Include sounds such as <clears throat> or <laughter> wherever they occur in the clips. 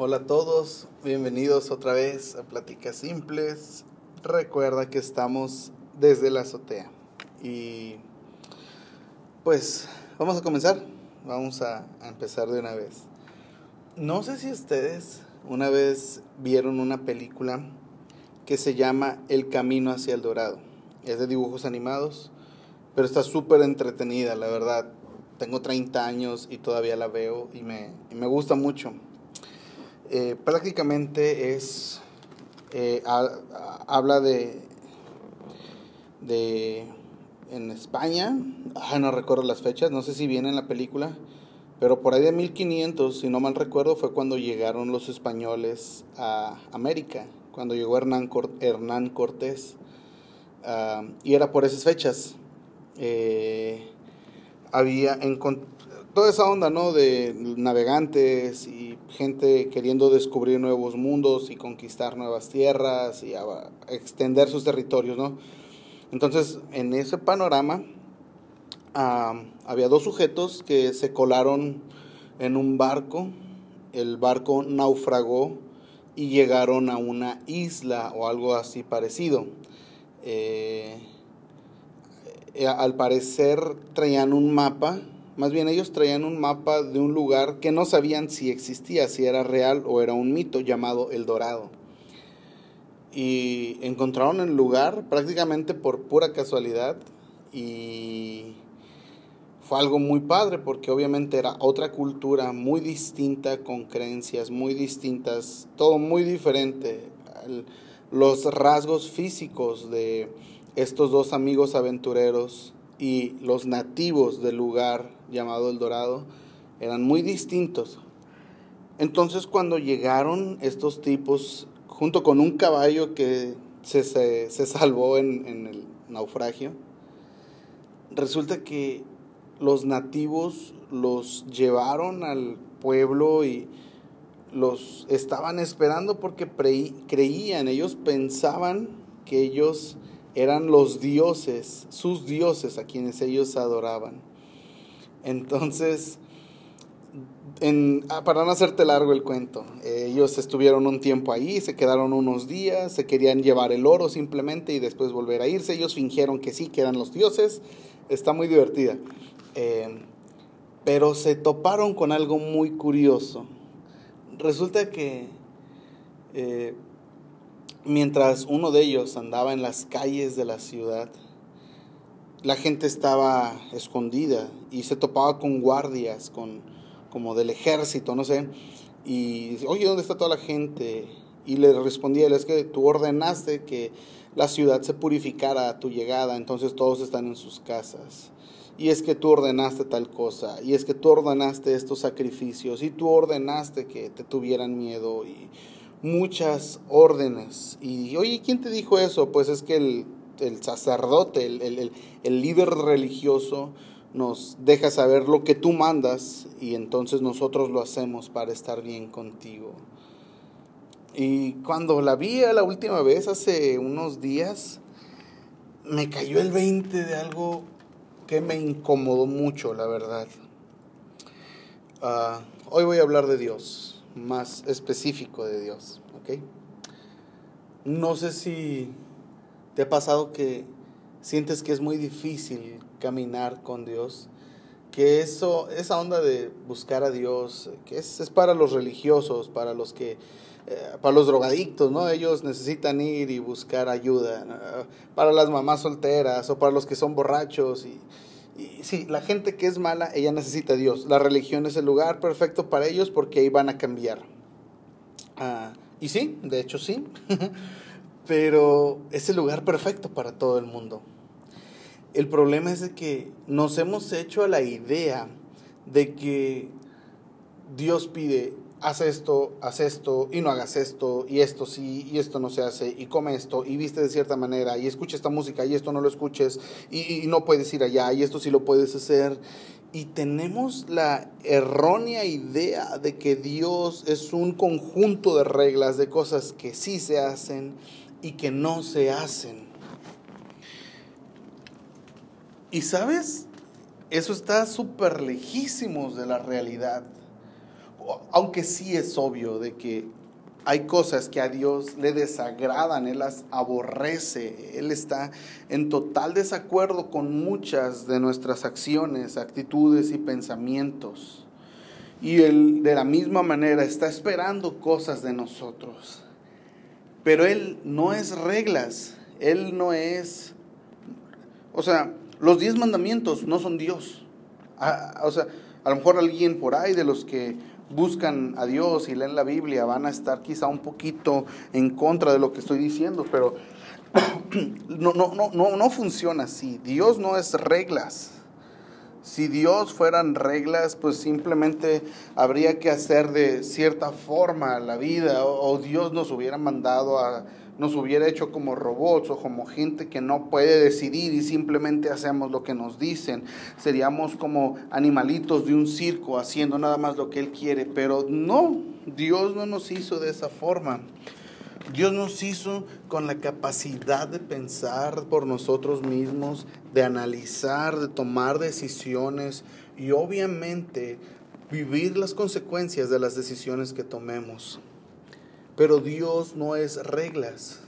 Hola a todos, bienvenidos otra vez a Pláticas Simples. Recuerda que estamos desde la azotea. Y pues vamos a comenzar, vamos a, empezar de una vez. No sé si ustedes una vez vieron una película que se llama El Camino hacia el Dorado. Es de dibujos animados, pero está súper entretenida, la verdad. Tengo 30 años y todavía la veo y me, y me gusta mucho. Eh, prácticamente es, eh, ha- habla de, de, en España, ah, no recuerdo las fechas, no sé si viene en la película, pero por ahí de 1500, si no mal recuerdo, fue cuando llegaron los españoles a América, cuando llegó Hernán, Cor- Hernán Cortés, ah, y era por esas fechas. Eh, había toda esa onda, ¿no? De navegantes y gente queriendo descubrir nuevos mundos y conquistar nuevas tierras y extender sus territorios, ¿no? Entonces, en ese panorama, había dos sujetos que se colaron en un barco, el barco naufragó y llegaron a una isla o algo así parecido. Eh, eh, al parecer traían un mapa, más bien ellos traían un mapa de un lugar que no sabían si existía, si era real o era un mito llamado El Dorado. Y encontraron el lugar prácticamente por pura casualidad y fue algo muy padre porque obviamente era otra cultura muy distinta, con creencias muy distintas, todo muy diferente. Los rasgos físicos de estos dos amigos aventureros y los nativos del lugar llamado El Dorado eran muy distintos. Entonces cuando llegaron estos tipos, junto con un caballo que se, se, se salvó en, en el naufragio, resulta que los nativos los llevaron al pueblo y los estaban esperando porque creían, ellos pensaban que ellos eran los dioses, sus dioses a quienes ellos adoraban. Entonces, en- ah, para no hacerte largo el cuento, eh, ellos estuvieron un tiempo ahí, se quedaron unos días, se querían llevar el oro simplemente y después volver a irse. Ellos fingieron que sí, que eran los dioses. Está muy divertida. Eh, pero se toparon con algo muy curioso. Resulta que eh, mientras uno de ellos andaba en las calles de la ciudad, la gente estaba escondida y se topaba con guardias, con como del ejército, no sé, y dice, oye, ¿dónde está toda la gente? Y le respondía él, es que tú ordenaste que la ciudad se purificara a tu llegada, entonces todos están en sus casas. Y es que tú ordenaste tal cosa, y es que tú ordenaste estos sacrificios, y tú ordenaste que te tuvieran miedo, y muchas órdenes. Y oye, ¿quién te dijo eso? Pues es que el, el sacerdote, el, el, el, líder religioso, nos deja saber lo que tú mandas y entonces nosotros lo hacemos para estar bien contigo. Y cuando la vi la última vez, hace unos días, me cayó el 20 de algo que me incomodó mucho, la verdad. Ah, hoy voy a hablar de Dios, más específico de Dios. No sé si te ha pasado que sientes que es muy difícil caminar con Dios, que eso, esa onda de buscar a Dios, que es, es para los religiosos, para los que, eh, para los drogadictos, ¿no? Ellos necesitan ir y buscar ayuda, para las mamás solteras o para los que son borrachos y sí, la gente que es mala, ella necesita a Dios. La religión es el lugar perfecto para ellos porque ahí van a cambiar. Ah, y sí, de hecho sí, <laughs> pero es el lugar perfecto para todo el mundo. El problema es de que nos hemos hecho a la idea de que Dios pide, haz esto, haz esto, y no hagas esto, y esto sí, y esto no se hace, y come esto, y viste de cierta manera, y escucha esta música, y esto no lo escuches, y, no puedes ir allá, y esto sí lo puedes hacer. Y tenemos la errónea idea de que Dios es un conjunto de reglas, de cosas que sí se hacen y que no se hacen. Y sabes, eso está súper lejísimos de la realidad. Aunque sí es obvio de que hay cosas que a Dios le desagradan, Él las aborrece, Él está en total desacuerdo con muchas de nuestras acciones, actitudes y pensamientos. Y Él de la misma manera está esperando cosas de nosotros. Pero Él no es reglas, Él no es... O sea, los diez mandamientos no son Dios. Ah, o sea, a lo mejor alguien por ahí de los que buscan a Dios y leen la Biblia van a estar quizá un poquito en contra de lo que estoy diciendo, pero <clears throat> no, no, no, no, no funciona así. Dios no es reglas. Si Dios fueran reglas, pues simplemente habría que hacer de cierta forma la vida o, o Dios nos hubiera mandado a nos hubiera hecho como robots o como gente que no puede decidir y simplemente hacemos lo que nos dicen. Seríamos como animalitos de un circo haciendo nada más lo que Él quiere, pero no, Dios no nos hizo de esa forma. Dios nos hizo con la capacidad de pensar por nosotros mismos, de analizar, de tomar decisiones y obviamente vivir las consecuencias de las decisiones que tomemos. Pero Dios no es reglas,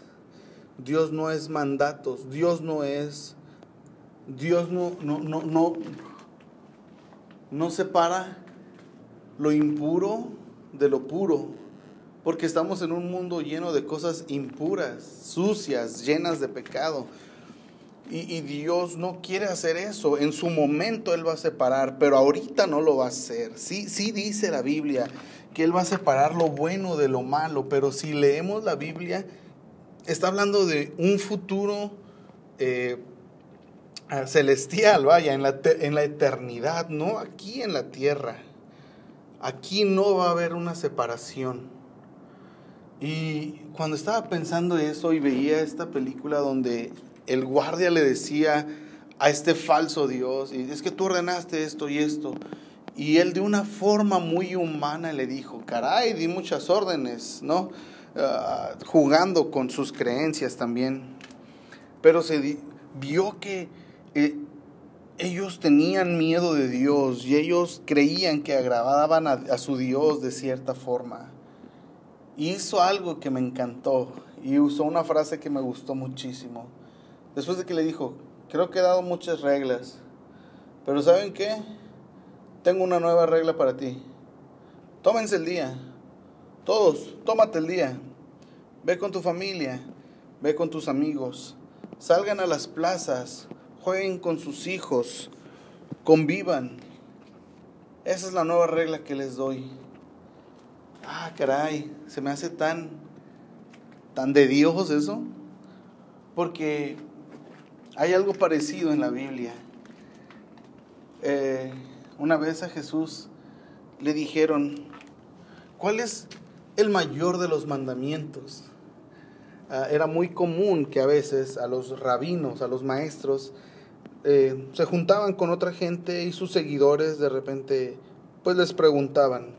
Dios no es mandatos, Dios no es, Dios no, no, no, no, no separa lo impuro de lo puro, porque estamos en un mundo lleno de cosas impuras, sucias, llenas de pecado. Y, y, Dios no quiere hacer eso. En su momento Él va a separar, pero ahorita no lo va a hacer. Sí, sí dice la Biblia que Él va a separar lo bueno de lo malo, pero si leemos la Biblia, está hablando de un futuro eh, celestial, vaya, en la, eternidad, no aquí en la tierra. Aquí no va a haber una separación. Y cuando estaba pensando eso y veía esta película donde el guardia le decía a este falso Dios, es que tú ordenaste esto y esto, y él de una forma muy humana le dijo, caray, di muchas órdenes, ¿no? Ah, jugando con sus creencias también. Pero se vio que eh, ellos tenían miedo de Dios y ellos creían que agradaban a, su Dios de cierta forma. Hizo algo que me encantó y usó una frase que me gustó muchísimo. Después de que le dijo, creo que he dado muchas reglas, pero ¿saben qué? Tengo una nueva regla para ti. Tómense el día. Todos, tómate el día. Ve con tu familia, ve con tus amigos. Salgan a las plazas, jueguen con sus hijos, convivan. Esa es la nueva regla que les doy. Ah, caray, se me hace tan tan de Dios eso, porque hay algo parecido en la Biblia. Eh, una vez a Jesús le dijeron, ¿cuál es el mayor de los mandamientos? Ah, era muy común que a veces a los rabinos, a los maestros, eh, se juntaban con otra gente y sus seguidores de repente pues les preguntaban,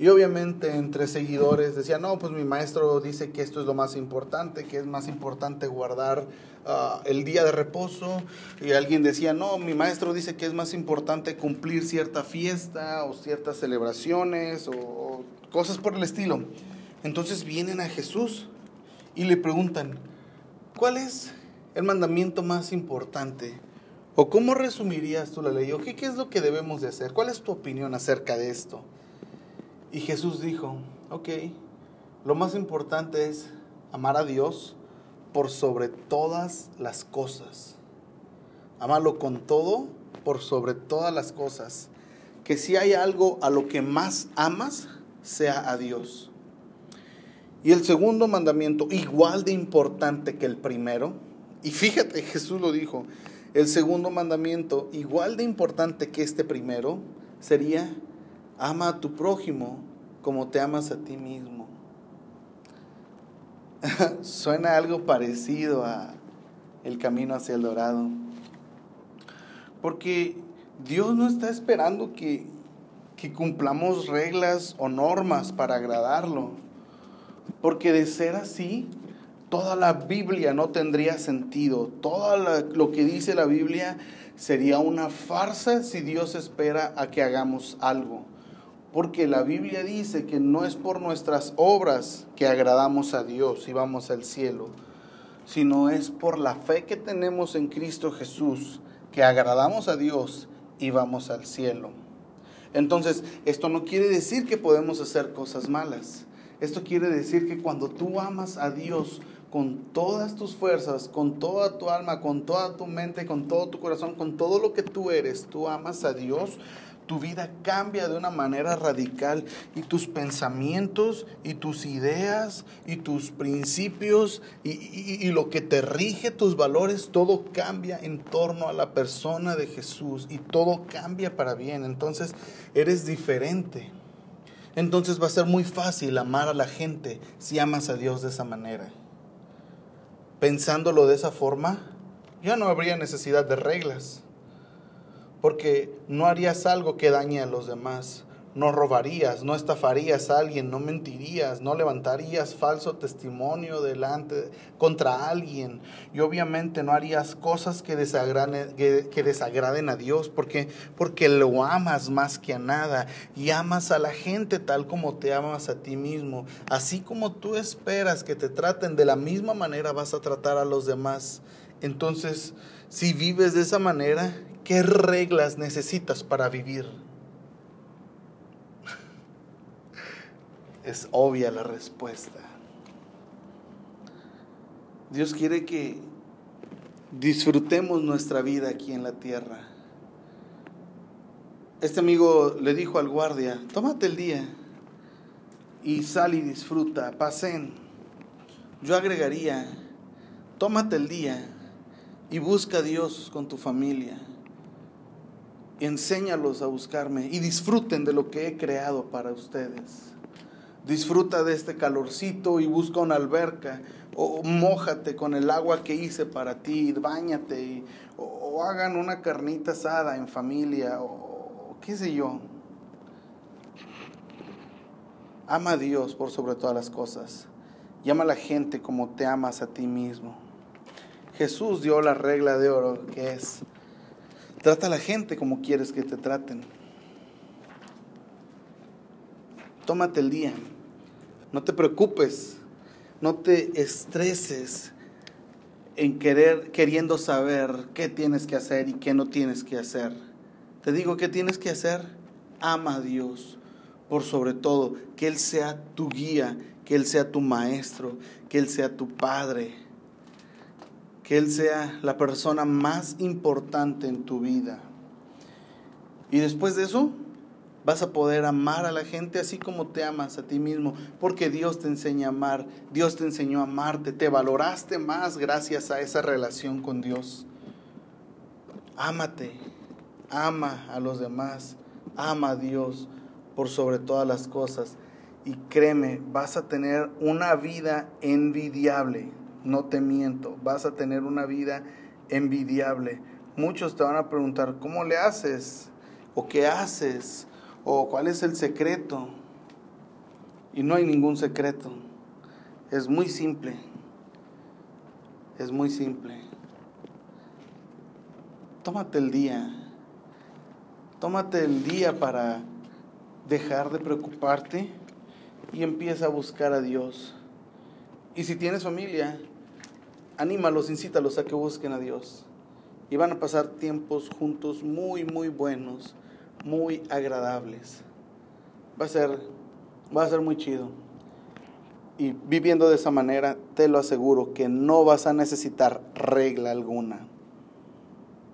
y obviamente entre seguidores decían, no, pues mi maestro dice que esto es lo más importante, que es más importante guardar uh, el día de reposo. Y alguien decía, no, mi maestro dice que es más importante cumplir cierta fiesta o ciertas celebraciones o cosas por el estilo. Entonces vienen a Jesús y le preguntan, ¿cuál es el mandamiento más importante? ¿O cómo resumirías tú la ley? ¿O qué, qué es lo que debemos de hacer? ¿Cuál es tu opinión acerca de esto? Y Jesús dijo, ok, lo más importante es amar a Dios por sobre todas las cosas. Amarlo con todo por sobre todas las cosas. Que si hay algo a lo que más amas, sea a Dios. Y el segundo mandamiento, igual de importante que el primero, y fíjate, Jesús lo dijo, el segundo mandamiento, igual de importante que este primero, sería ama a tu prójimo como te amas a ti mismo. <laughs> Suena algo parecido a el camino hacia el dorado. Porque Dios no está esperando que, que cumplamos reglas o normas para agradarlo. Porque de ser así, toda la Biblia no tendría sentido. Todo lo que dice la Biblia sería una farsa si Dios espera a que hagamos algo. Porque la Biblia dice que no es por nuestras obras que agradamos a Dios y vamos al cielo, sino es por la fe que tenemos en Cristo Jesús que agradamos a Dios y vamos al cielo. Entonces, esto no quiere decir que podemos hacer cosas malas. Esto quiere decir que cuando tú amas a Dios con todas tus fuerzas, con toda tu alma, con toda tu mente, con todo tu corazón, con todo lo que tú eres, tú amas a Dios, tu vida cambia de una manera radical y tus pensamientos y tus ideas y tus principios y, lo que te rige, tus valores, todo cambia en torno a la persona de Jesús y todo cambia para bien. Entonces eres diferente. Entonces va a ser muy fácil amar a la gente si amas a Dios de esa manera. Pensándolo de esa forma, ya no habría necesidad de reglas porque no harías algo que dañe a los demás. No robarías, no estafarías a alguien, no mentirías, no levantarías falso testimonio delante contra alguien y obviamente no harías cosas que desagraden, que, desagraden a Dios porque, porque lo amas más que a nada y amas a la gente tal como te amas a ti mismo. Así como tú esperas que te traten de la misma manera vas a tratar a los demás. Entonces, si vives de esa manera, ¿Qué reglas necesitas para vivir? Es obvia la respuesta. Dios quiere que disfrutemos nuestra vida aquí en la tierra. Este amigo le dijo al guardia, tómate el día y sal y disfruta, pasen. Yo agregaría, tómate el día y busca a Dios con tu familia enséñalos a buscarme y disfruten de lo que he creado para ustedes. Disfruta de este calorcito y busca una alberca o mójate con el agua que hice para ti, bañate o, hagan una carnita asada en familia o qué sé yo. Ama a Dios por sobre todas las cosas y ama a la gente como te amas a ti mismo. Jesús dio la regla de oro que es Trata a la gente como quieres que te traten. Tómate el día. No te preocupes. No te estreses en querer, queriendo saber qué tienes que hacer y qué no tienes que hacer. Te digo qué tienes que hacer. Ama a Dios por sobre todo. Que Él sea tu guía, que Él sea tu maestro, que Él sea tu padre que Él sea la persona más importante en tu vida. Y después de eso, vas a poder amar a la gente así como te amas a ti mismo, porque Dios te enseña a amar, Dios te enseñó a amarte, te valoraste más gracias a esa relación con Dios. Ámate, ama a los demás, ama a Dios por sobre todas las cosas. Y créeme, vas a tener una vida envidiable no te miento, vas a tener una vida envidiable. Muchos te van a preguntar, ¿cómo le haces? ¿O qué haces? ¿O cuál es el secreto? Y no hay ningún secreto. Es muy simple. Es muy simple. Tómate el día. Tómate el día para dejar de preocuparte y empieza a buscar a Dios. Y si tienes familia, anímalos, incítalos a que busquen a Dios. Y van a pasar tiempos juntos muy, muy buenos, muy agradables. Va a ser, va a ser muy chido. Y viviendo de esa manera, te lo aseguro que no vas a necesitar regla alguna.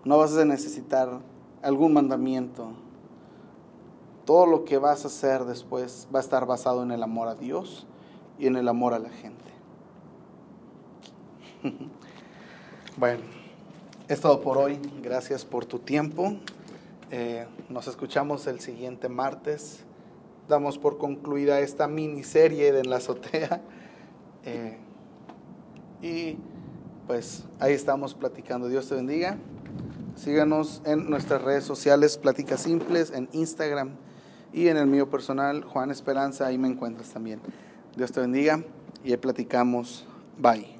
No vas a necesitar algún mandamiento. Todo lo que vas a hacer después va a estar basado en el amor a Dios y en el amor a la gente. <laughs> bueno, es todo por hoy. Gracias por tu tiempo. Eh, nos escuchamos el siguiente martes. Damos por concluida esta miniserie de En la azotea. <laughs> Eh, y pues ahí estamos platicando. Dios te bendiga. Síganos en nuestras redes sociales, Pláticas Simples, en Instagram y en el mío personal, Juan Esperanza. Ahí me encuentras también. Dios te bendiga y ahí platicamos. Bye.